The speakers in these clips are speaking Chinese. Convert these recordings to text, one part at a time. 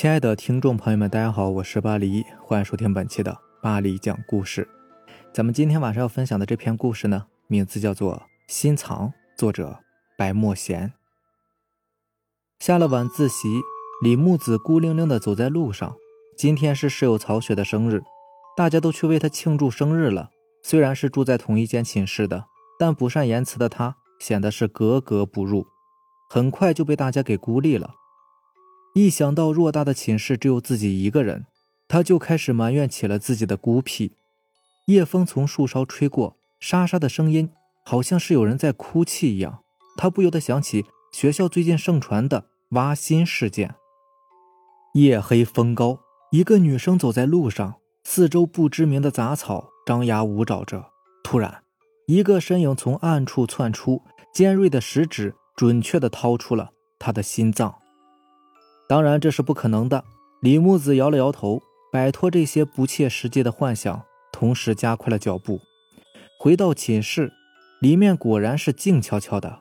亲爱的听众朋友们，大家好，我是巴黎，欢迎收听本期的巴黎讲故事。咱们今天晚上要分享的这篇故事呢，名字叫做《心藏》，作者白墨贤。下了晚自习，李木子孤零零的走在路上。今天是室友曹雪的生日，大家都去为他庆祝生日了。虽然是住在同一间寝室的，但不善言辞的他显得是格格不入，很快就被大家给孤立了。一想到偌大的寝室只有自己一个人，他就开始埋怨起了自己的孤僻。夜风从树梢吹过，沙沙的声音好像是有人在哭泣一样。他不由得想起学校最近盛传的挖心事件。夜黑风高，一个女生走在路上，四周不知名的杂草张牙舞爪着。突然，一个身影从暗处窜出，尖锐的食指准确地掏出了她的心脏。当然，这是不可能的。李木子摇了摇头，摆脱这些不切实际的幻想，同时加快了脚步，回到寝室。里面果然是静悄悄的。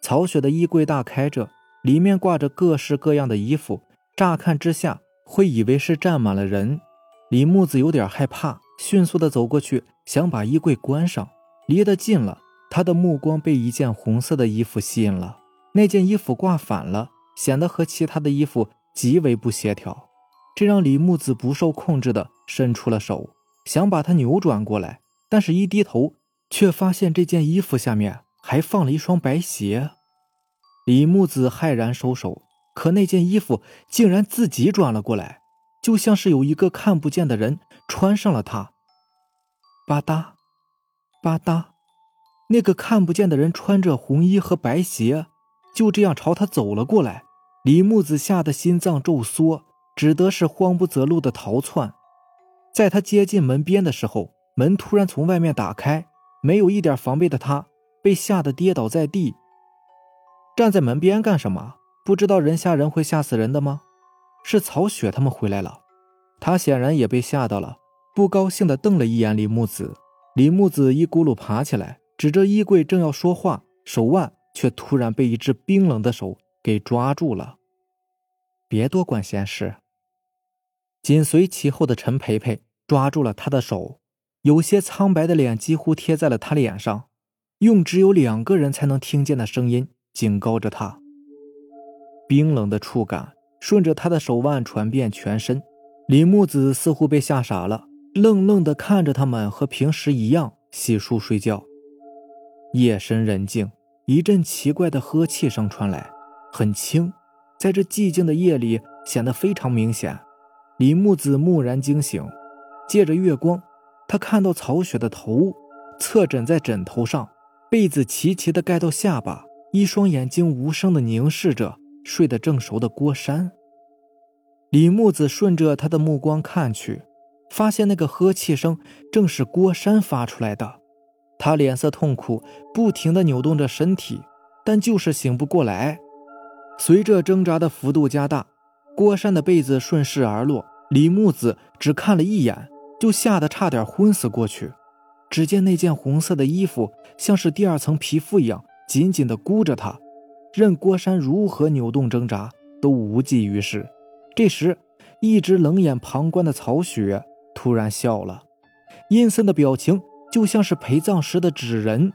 曹雪的衣柜大开着，里面挂着各式各样的衣服，乍看之下会以为是站满了人。李木子有点害怕，迅速的走过去，想把衣柜关上。离得近了，他的目光被一件红色的衣服吸引了。那件衣服挂反了。显得和其他的衣服极为不协调，这让李木子不受控制的伸出了手，想把它扭转过来，但是一低头，却发现这件衣服下面还放了一双白鞋。李木子骇然收手，可那件衣服竟然自己转了过来，就像是有一个看不见的人穿上了它。吧嗒，吧嗒，那个看不见的人穿着红衣和白鞋。就这样朝他走了过来，李木子吓得心脏骤缩，只得是慌不择路的逃窜。在他接近门边的时候，门突然从外面打开，没有一点防备的他被吓得跌倒在地。站在门边干什么？不知道人吓人会吓死人的吗？是曹雪他们回来了，他显然也被吓到了，不高兴的瞪了一眼李木子。李木子一咕噜爬起来，指着衣柜正要说话，手腕。却突然被一只冰冷的手给抓住了。别多管闲事。紧随其后的陈培培抓住了他的手，有些苍白的脸几乎贴在了他脸上，用只有两个人才能听见的声音警告着他。冰冷的触感顺着他的手腕传遍全身，李木子似乎被吓傻了，愣愣地看着他们，和平时一样洗漱睡觉。夜深人静。一阵奇怪的呵气声传来，很轻，在这寂静的夜里显得非常明显。李木子蓦然惊醒，借着月光，他看到曹雪的头侧枕在枕头上，被子齐齐地盖到下巴，一双眼睛无声地凝视着睡得正熟的郭山。李木子顺着他的目光看去，发现那个呵气声正是郭山发出来的。他脸色痛苦，不停地扭动着身体，但就是醒不过来。随着挣扎的幅度加大，郭山的被子顺势而落。李木子只看了一眼，就吓得差点昏死过去。只见那件红色的衣服像是第二层皮肤一样，紧紧地箍着他，任郭山如何扭动挣扎都无济于事。这时，一直冷眼旁观的曹雪突然笑了，阴森的表情。就像是陪葬时的纸人，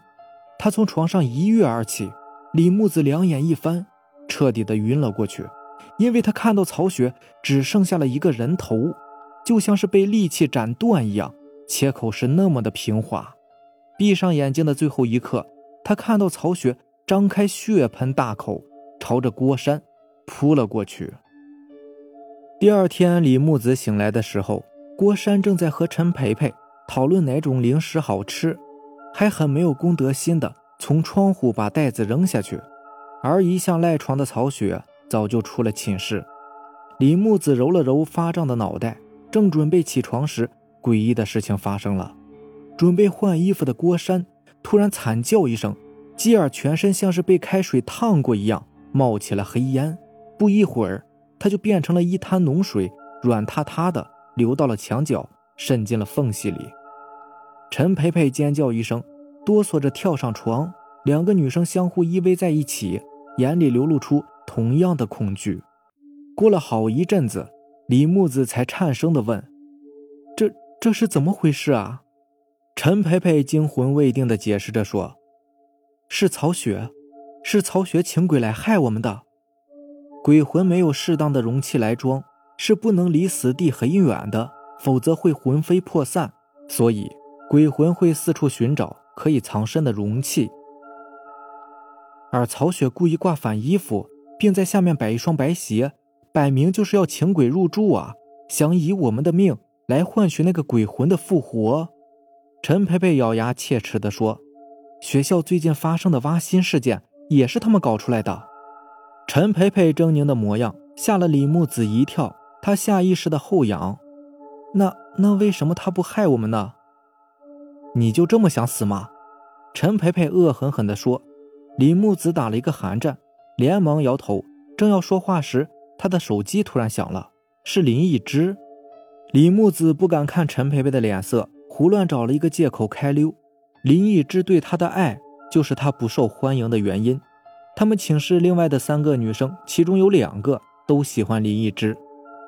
他从床上一跃而起，李木子两眼一翻，彻底的晕了过去，因为他看到曹雪只剩下了一个人头，就像是被利器斩断一样，切口是那么的平滑。闭上眼睛的最后一刻，他看到曹雪张开血盆大口，朝着郭山扑了过去。第二天，李木子醒来的时候，郭山正在和陈培培。讨论哪种零食好吃，还很没有公德心的从窗户把袋子扔下去。而一向赖床的曹雪早就出了寝室。李木子揉了揉发胀的脑袋，正准备起床时，诡异的事情发生了。准备换衣服的郭山突然惨叫一声，继而全身像是被开水烫过一样冒起了黑烟。不一会儿，他就变成了一滩浓水，软塌塌的流到了墙角，渗进了缝隙里。陈培培尖叫一声，哆嗦着跳上床。两个女生相互依偎在一起，眼里流露出同样的恐惧。过了好一阵子，李木子才颤声的问：“这这是怎么回事啊？”陈培培惊魂未定的解释着说：“是曹雪，是曹雪请鬼来害我们的。鬼魂没有适当的容器来装，是不能离死地很远的，否则会魂飞魄散。所以鬼魂会四处寻找可以藏身的容器。而曹雪故意挂反衣服，并在下面摆一双白鞋，摆明就是要请鬼入住啊，想以我们的命来换取那个鬼魂的复活。”陈培培咬牙切齿地说：“学校最近发生的挖心事件也是他们搞出来的。”陈培培狰狞的模样吓了李木子一跳，他下意识的后仰：“那那为什么他不害我们呢？你就这么想死吗？”陈培培恶狠狠地说。李木子打了一个寒战，连忙摇头。正要说话时，他的手机突然响了，是林一之。李木子不敢看陈培培的脸色。胡乱找了一个借口开溜，林一之对他的爱就是他不受欢迎的原因。他们寝室另外的三个女生，其中有两个都喜欢林一之，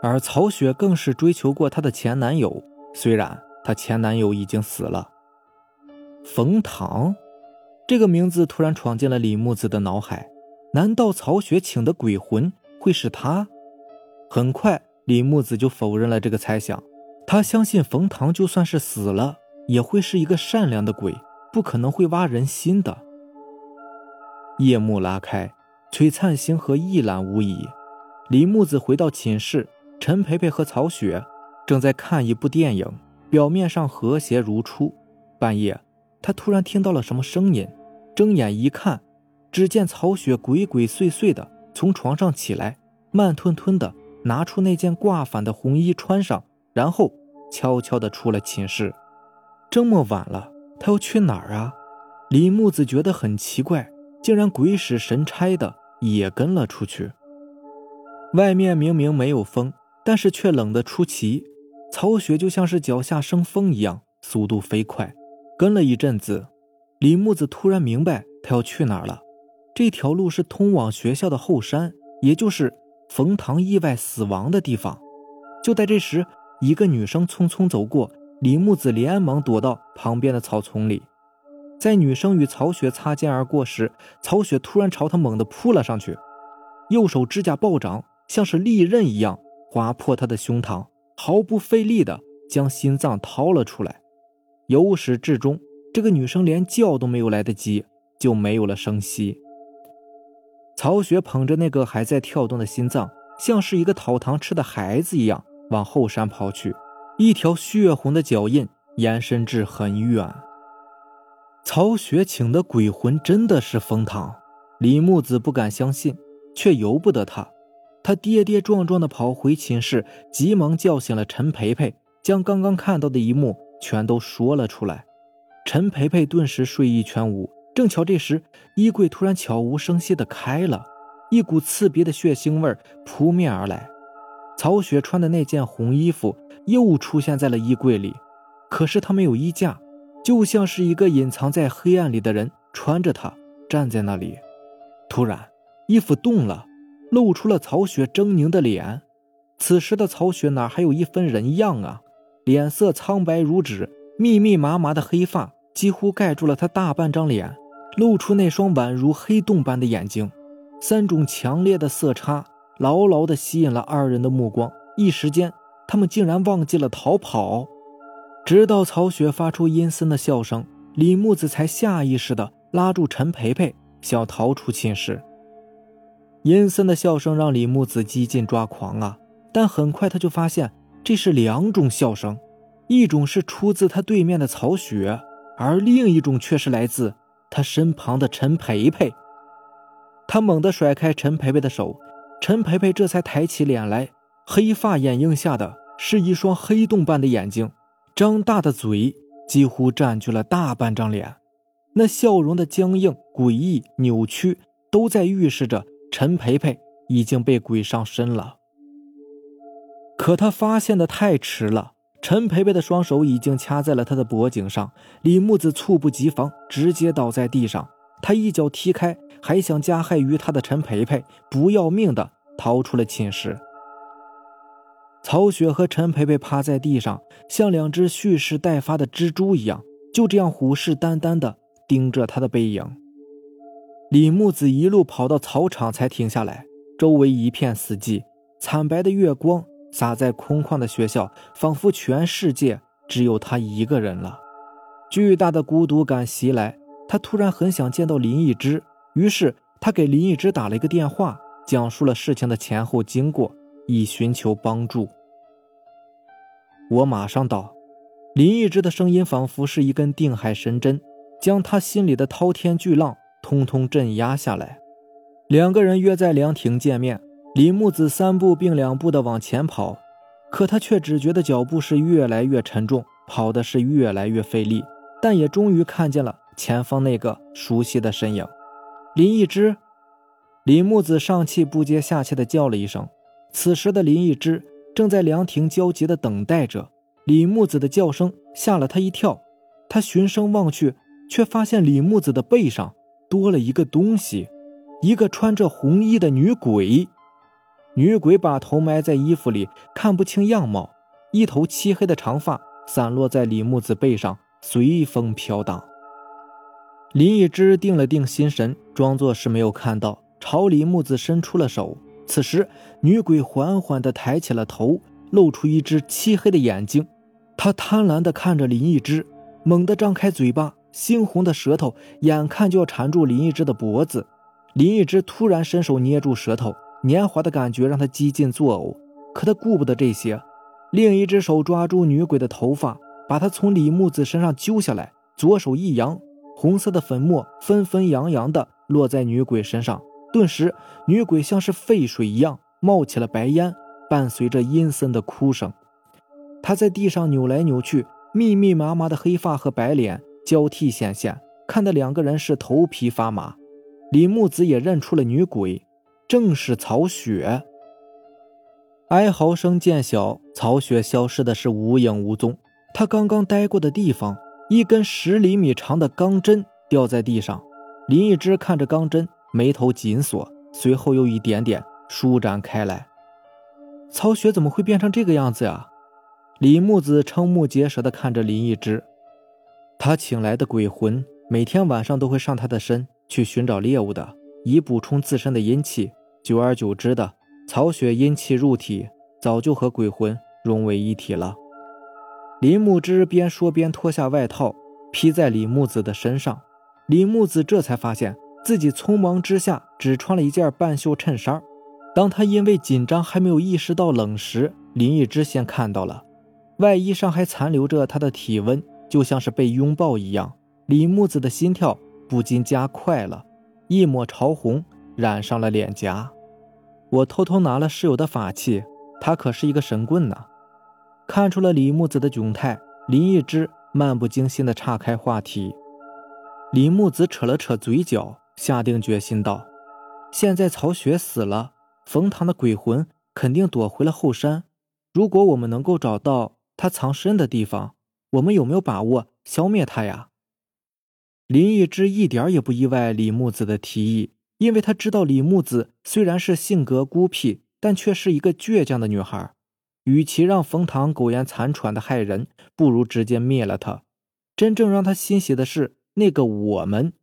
而曹雪更是追求过她的前男友，虽然她前男友已经死了。冯唐，这个名字突然闯进了李木子的脑海，难道曹雪请的鬼魂会是他？很快，李木子就否认了这个猜想。他相信冯唐就算是死了，也会是一个善良的鬼，不可能会挖人心的。夜幕拉开，璀璨星河一览无遗。李木子回到寝室，陈培培和曹雪正在看一部电影，表面上和谐如初。半夜，他突然听到了什么声音，睁眼一看，只见曹雪鬼鬼祟祟的从床上起来，慢吞吞的拿出那件挂反的红衣穿上，然后。悄悄的出了寝室，这么晚了，他要去哪儿啊？李木子觉得很奇怪，竟然鬼使神差的也跟了出去。外面明明没有风，但是却冷得出奇。曹雪就像是脚下生风一样，速度飞快。跟了一阵子，李木子突然明白他要去哪儿了。这条路是通往学校的后山，也就是冯唐意外死亡的地方。就在这时。一个女生匆匆走过，李木子连忙躲到旁边的草丛里。在女生与曹雪擦肩而过时，曹雪突然朝她猛地扑了上去，右手指甲暴涨，像是利刃一样划破她的胸膛，毫不费力地将心脏掏了出来。由始至终，这个女生连叫都没有来得及，就没有了声息。曹雪捧着那个还在跳动的心脏，像是一个讨糖吃的孩子一样。往后山跑去，一条血红的脚印延伸至很远。曹雪请的鬼魂真的是冯唐？李木子不敢相信，却由不得他。他跌跌撞撞地跑回寝室，急忙叫醒了陈培培，将刚刚看到的一幕全都说了出来。陈培培顿时睡意全无。正巧这时，衣柜突然悄无声息地开了，一股刺鼻的血腥味扑面而来。曹雪穿的那件红衣服又出现在了衣柜里，可是他没有衣架，就像是一个隐藏在黑暗里的人穿着它站在那里。突然，衣服动了，露出了曹雪狰狞的脸。此时的曹雪哪还有一分人样啊？脸色苍白如纸，密密麻麻的黑发几乎盖住了他大半张脸，露出那双宛如黑洞般的眼睛，三种强烈的色差。牢牢地吸引了二人的目光，一时间，他们竟然忘记了逃跑。直到曹雪发出阴森的笑声，李木子才下意识地拉住陈培培，想逃出寝室。阴森的笑声让李木子几近抓狂啊！但很快他就发现，这是两种笑声，一种是出自他对面的曹雪，而另一种却是来自他身旁的陈培培。他猛地甩开陈培培的手。陈培培这才抬起脸来，黑发掩映下的是一双黑洞般的眼睛，张大的嘴几乎占据了大半张脸，那笑容的僵硬、诡异、扭曲，都在预示着陈培培已经被鬼上身了。可他发现的太迟了，陈培培的双手已经掐在了他的脖颈上，李木子猝不及防，直接倒在地上。他一脚踢开还想加害于他的陈培培，不要命的逃出了寝室。曹雪和陈培培趴在地上，像两只蓄势待发的蜘蛛一样，就这样虎视眈眈的盯着他的背影。李木子一路跑到草场才停下来，周围一片死寂，惨白的月光洒在空旷的学校，仿佛全世界只有他一个人了。巨大的孤独感袭来，他突然很想见到林一之，于是他给林一之打了一个电话，讲述了事情的前后经过，以寻求帮助。我马上到。林一之的声音仿佛是一根定海神针，将他心里的滔天巨浪。通通镇压下来。两个人约在凉亭见面。李木子三步并两步的往前跑，可他却只觉得脚步是越来越沉重，跑的是越来越费力。但也终于看见了前方那个熟悉的身影。林一之。李木子上气不接下气的叫了一声。此时的林一之正在凉亭焦急的等待着。李木子的叫声吓了他一跳，他循声望去，却发现李木子的背上。多了一个东西，一个穿着红衣的女鬼。女鬼把头埋在衣服里，看不清样貌。一头漆黑的长发散落在李木子背上，随风飘荡。林一之定了定心神，装作是没有看到，朝李木子伸出了手。此时，女鬼缓缓地抬起了头，露出一只漆黑的眼睛。她贪婪地看着林一之，猛地张开嘴巴。猩红的舌头眼看就要缠住林一之的脖子，林一之突然伸手捏住舌头，年华的感觉让他几近作呕。可他顾不得这些，另一只手抓住女鬼的头发，把她从李木子身上揪下来，左手一扬，红色的粉末纷纷扬扬的落在女鬼身上，顿时女鬼像是沸水一样冒起了白烟，伴随着阴森的哭声。她在地上扭来扭去，密密麻麻的黑发和白脸。交替显现，看得两个人是头皮发麻。李木子也认出了女鬼，正是曹雪。哀嚎声渐小，曹雪消失的是无影无踪。他刚刚待过的地方，一根十厘米长的钢针掉在地上。林一之看着钢针，眉头紧锁，随后又一点点舒展开来。曹雪怎么会变成这个样子呀？李木子瞠目结舌地看着林一之。他请来的鬼魂每天晚上都会上他的身去寻找猎物的，以补充自身的阴气。久而久之的，曹雪阴气入体，早就和鬼魂融为一体了。林木之边说边脱下外套披在李木子的身上，李木子这才发现自己匆忙之下只穿了一件半袖衬衫。当他因为紧张还没有意识到冷时，林一之先看到了，外衣上还残留着他的体温。就像是被拥抱一样，李木子的心跳不禁加快了，一抹潮红染上了脸颊。我偷偷拿了室友的法器，他可是一个神棍呢。看出了李木子的窘态，林一之漫不经心地岔开话题。李木子扯了扯嘴角，下定决心道：“现在曹雪死了，冯唐的鬼魂肯定躲回了后山。如果我们能够找到他藏身的地方。”我们有没有把握消灭他呀？林一之一点也不意外李木子的提议，因为他知道李木子虽然是性格孤僻，但却是一个倔强的女孩。与其让冯唐苟延残喘的害人，不如直接灭了他。真正让他欣喜的是那个我们，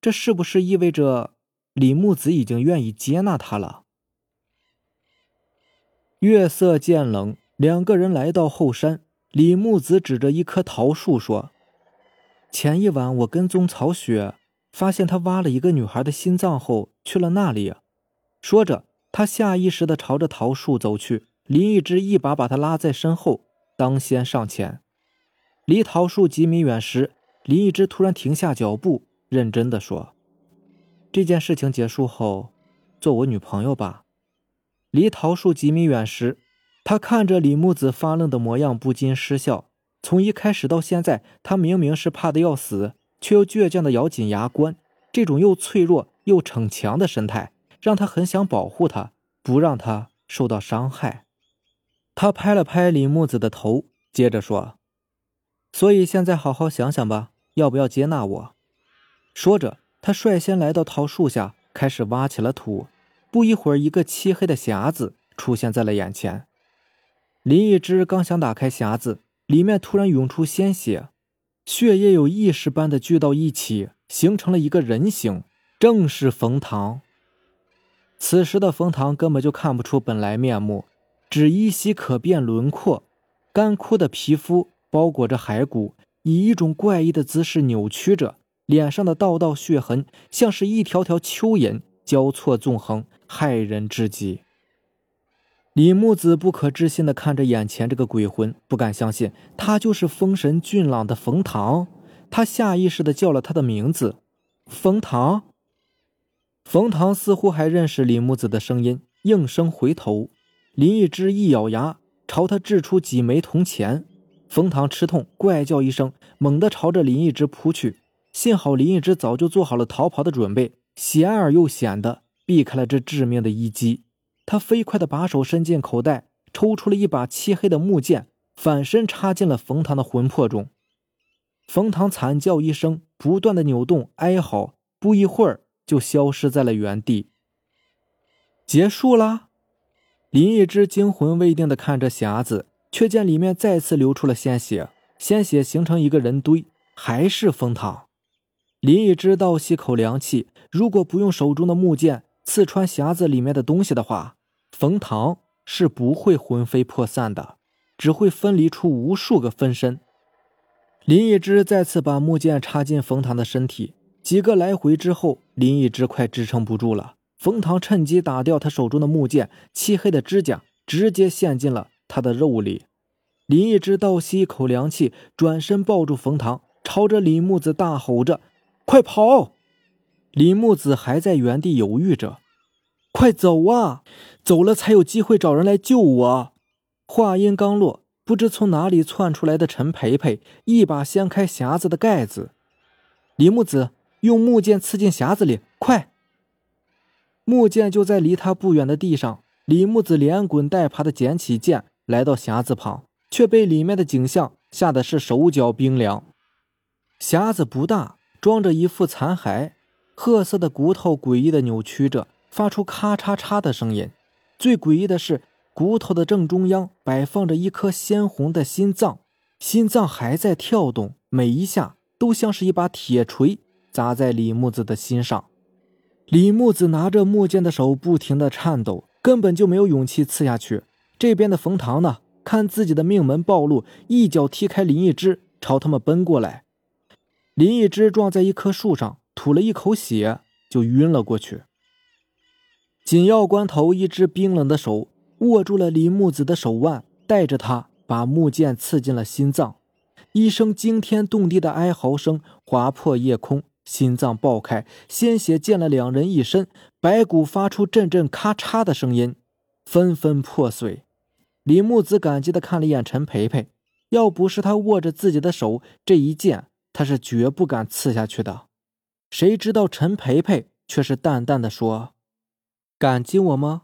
这是不是意味着李木子已经愿意接纳他了？月色渐冷，两个人来到后山。李木子指着一棵桃树说：“前一晚我跟踪曹雪，发现他挖了一个女孩的心脏后去了那里。”说着，他下意识地朝着桃树走去。林一之一把把他拉在身后，当先上前。离桃树几米远时，林一之突然停下脚步，认真地说：“这件事情结束后，做我女朋友吧。”离桃树几米远时。他看着李木子发愣的模样，不禁失笑。从一开始到现在，他明明是怕的要死，却又倔强的咬紧牙关。这种又脆弱又逞强的神态，让他很想保护他，不让他受到伤害。他拍了拍李木子的头，接着说：“所以现在好好想想吧，要不要接纳我？”说着，他率先来到桃树下，开始挖起了土。不一会儿，一个漆黑的匣子出现在了眼前。林一之刚想打开匣子，里面突然涌出鲜血，血液有意识般的聚到一起，形成了一个人形，正是冯唐。此时的冯唐根本就看不出本来面目，只依稀可辨轮廓，干枯的皮肤包裹着骸骨，以一种怪异的姿势扭曲着，脸上的道道血痕像是一条条蚯蚓交错纵横，骇人至极。李木子不可置信地看着眼前这个鬼魂，不敢相信他就是风神俊朗的冯唐。他下意识地叫了他的名字：“冯唐。”冯唐似乎还认识李木子的声音，应声回头。林一之一咬牙，朝他掷出几枚铜钱。冯唐吃痛，怪叫一声，猛地朝着林一之扑去。幸好林一之早就做好了逃跑的准备，险而又险的避开了这致命的一击。他飞快地把手伸进口袋，抽出了一把漆黑的木剑，反身插进了冯唐的魂魄中。冯唐惨叫一声，不断的扭动哀嚎，不一会儿就消失在了原地。结束了。林一之惊魂未定地看着匣子，却见里面再次流出了鲜血，鲜血形成一个人堆，还是冯唐。林一之倒吸口凉气，如果不用手中的木剑。刺穿匣子里面的东西的话，冯唐是不会魂飞魄散的，只会分离出无数个分身。林一之再次把木剑插进冯唐的身体，几个来回之后，林一之快支撑不住了。冯唐趁机打掉他手中的木剑，漆黑的指甲直接陷进了他的肉里。林一之倒吸一口凉气，转身抱住冯唐，朝着李木子大吼着：“快跑！”李木子还在原地犹豫着，快走啊！走了才有机会找人来救我。话音刚落，不知从哪里窜出来的陈培培一把掀开匣子的盖子。李木子用木剑刺进匣子里，快！木剑就在离他不远的地上。李木子连滚带爬的捡起剑，来到匣子旁，却被里面的景象吓得是手脚冰凉。匣子不大，装着一副残骸。褐色的骨头诡异的扭曲着，发出咔嚓嚓的声音。最诡异的是，骨头的正中央摆放着一颗鲜红的心脏，心脏还在跳动，每一下都像是一把铁锤砸在李木子的心上。李木子拿着木剑的手不停地颤抖，根本就没有勇气刺下去。这边的冯唐呢，看自己的命门暴露，一脚踢开林一之，朝他们奔过来。林一之撞在一棵树上。吐了一口血，就晕了过去。紧要关头，一只冰冷的手握住了李木子的手腕，带着他把木剑刺进了心脏。一声惊天动地的哀嚎声划破夜空，心脏爆开，鲜血溅了两人一身，白骨发出阵阵咔嚓的声音，纷纷破碎。李木子感激地看了一眼陈培培，要不是他握着自己的手，这一剑他是绝不敢刺下去的。谁知道陈培培却是淡淡的说：“感激我吗？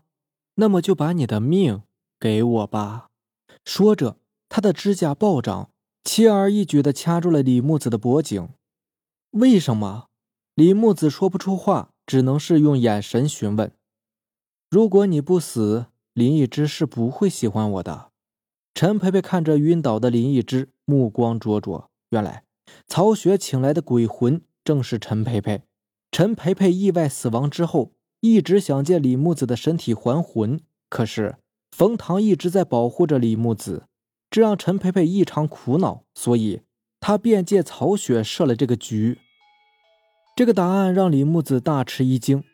那么就把你的命给我吧。”说着，他的指甲暴涨，轻而易举的掐住了李木子的脖颈。为什么？李木子说不出话，只能是用眼神询问：“如果你不死，林一之是不会喜欢我的。”陈培培看着晕倒的林一之，目光灼灼。原来，曹雪请来的鬼魂。正是陈培培。陈培培意外死亡之后，一直想借李木子的身体还魂，可是冯唐一直在保护着李木子，这让陈培培异常苦恼，所以他便借曹雪设了这个局。这个答案让李木子大吃一惊。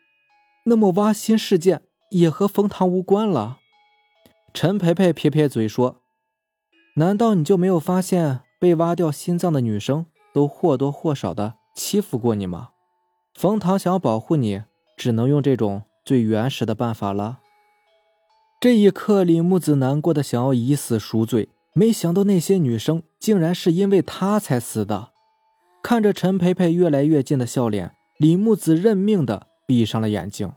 那么挖心事件也和冯唐无关了？陈培培撇撇嘴说：“难道你就没有发现，被挖掉心脏的女生都或多或少的？”欺负过你吗？冯唐想保护你，只能用这种最原始的办法了。这一刻，李木子难过的想要以死赎罪，没想到那些女生竟然是因为他才死的。看着陈培培越来越近的笑脸，李木子认命的闭上了眼睛。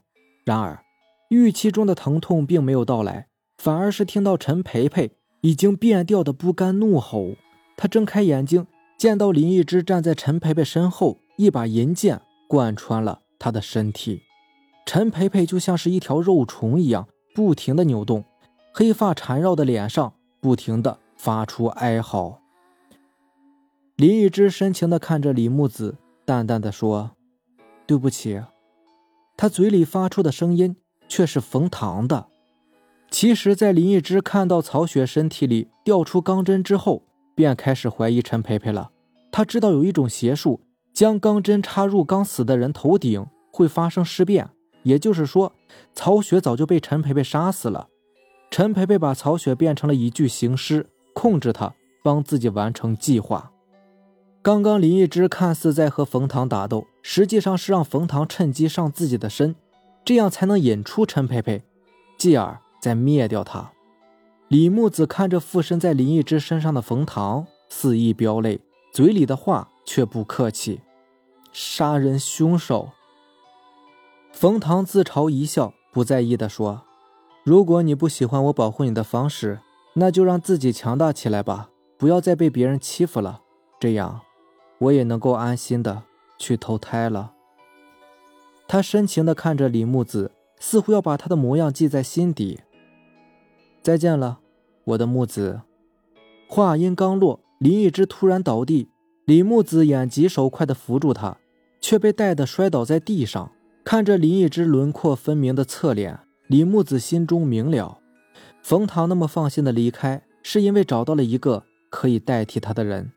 然而，预期中的疼痛并没有到来，反而是听到陈培培已经变调的不甘怒吼。他睁开眼睛。见到林一之站在陈培培身后，一把银剑贯穿了他的身体，陈培培就像是一条肉虫一样，不停的扭动，黑发缠绕的脸上不停的发出哀嚎。林一之深情的看着李木子，淡淡的说：“对不起。”他嘴里发出的声音却是冯唐的。其实，在林一之看到曹雪身体里掉出钢针之后，便开始怀疑陈培培了。他知道有一种邪术，将钢针插入刚死的人头顶会发生尸变，也就是说，曹雪早就被陈培培杀死了。陈培培把曹雪变成了一具行尸，控制他，帮自己完成计划。刚刚林一之看似在和冯唐打斗，实际上是让冯唐趁机上自己的身，这样才能引出陈培培，继而再灭掉他。李木子看着附身在林一之身上的冯唐，肆意飙泪，嘴里的话却不客气：“杀人凶手。”冯唐自嘲一笑，不在意地说：“如果你不喜欢我保护你的方式，那就让自己强大起来吧，不要再被别人欺负了，这样。”我也能够安心的去投胎了。他深情的看着李木子，似乎要把他的模样记在心底。再见了，我的木子。话音刚落，林一之突然倒地，李木子眼疾手快的扶住他，却被带的摔倒在地上。看着林一之轮廓分明的侧脸，李木子心中明了，冯唐那么放心的离开，是因为找到了一个可以代替他的人。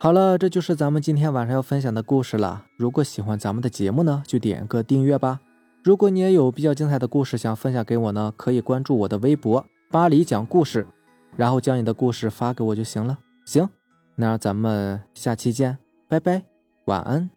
好了，这就是咱们今天晚上要分享的故事了。如果喜欢咱们的节目呢，就点个订阅吧。如果你也有比较精彩的故事想分享给我呢，可以关注我的微博“巴黎讲故事”，然后将你的故事发给我就行了。行，那咱们下期见，拜拜，晚安。